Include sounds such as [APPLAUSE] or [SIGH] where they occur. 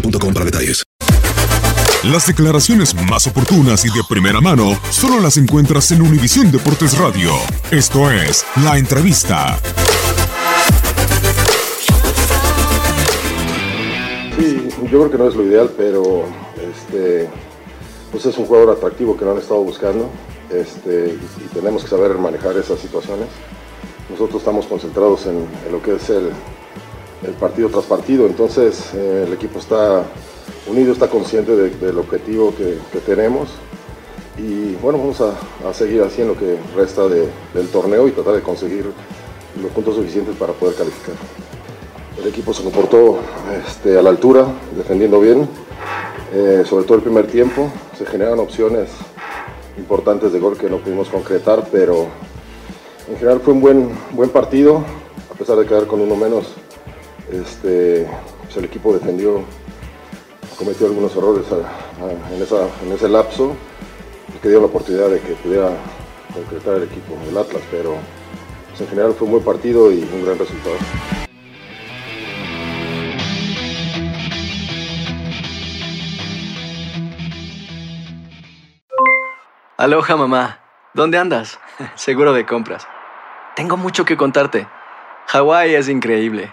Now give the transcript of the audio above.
boostmobile.com para detalles. Las declaraciones más oportunas y de primera mano solo las encuentras en Univisión Deportes Radio. Esto es La Entrevista. Sí, yo creo que no es lo ideal, pero este, pues es un jugador atractivo que no han estado buscando este, y, tenemos que saber manejar esas situaciones. Nosotros estamos concentrados en, en lo que es el, el partido tras partido, entonces eh, el equipo está unido, está consciente de- del objetivo que, tenemos y bueno, vamos a, seguir así en lo que resta de- del torneo y tratar de conseguir los puntos suficientes para poder calificar. El equipo se comportó este, a la altura, defendiendo bien, eh, sobre todo el primer tiempo. Se generaron opciones importantes de gol que no pudimos concretar, pero en general fue un buen, buen partido, a pesar de quedar con uno menos. Este, pues el equipo defendió, cometió algunos errores en, esa- en ese lapso, que dio la oportunidad de que pudiera concretar el equipo del Atlas, pero pues, en general fue un buen partido y un gran resultado. Aloha mamá, ¿dónde andas? [LAUGHS] Seguro de compras. Tengo mucho que contarte. Hawái es increíble.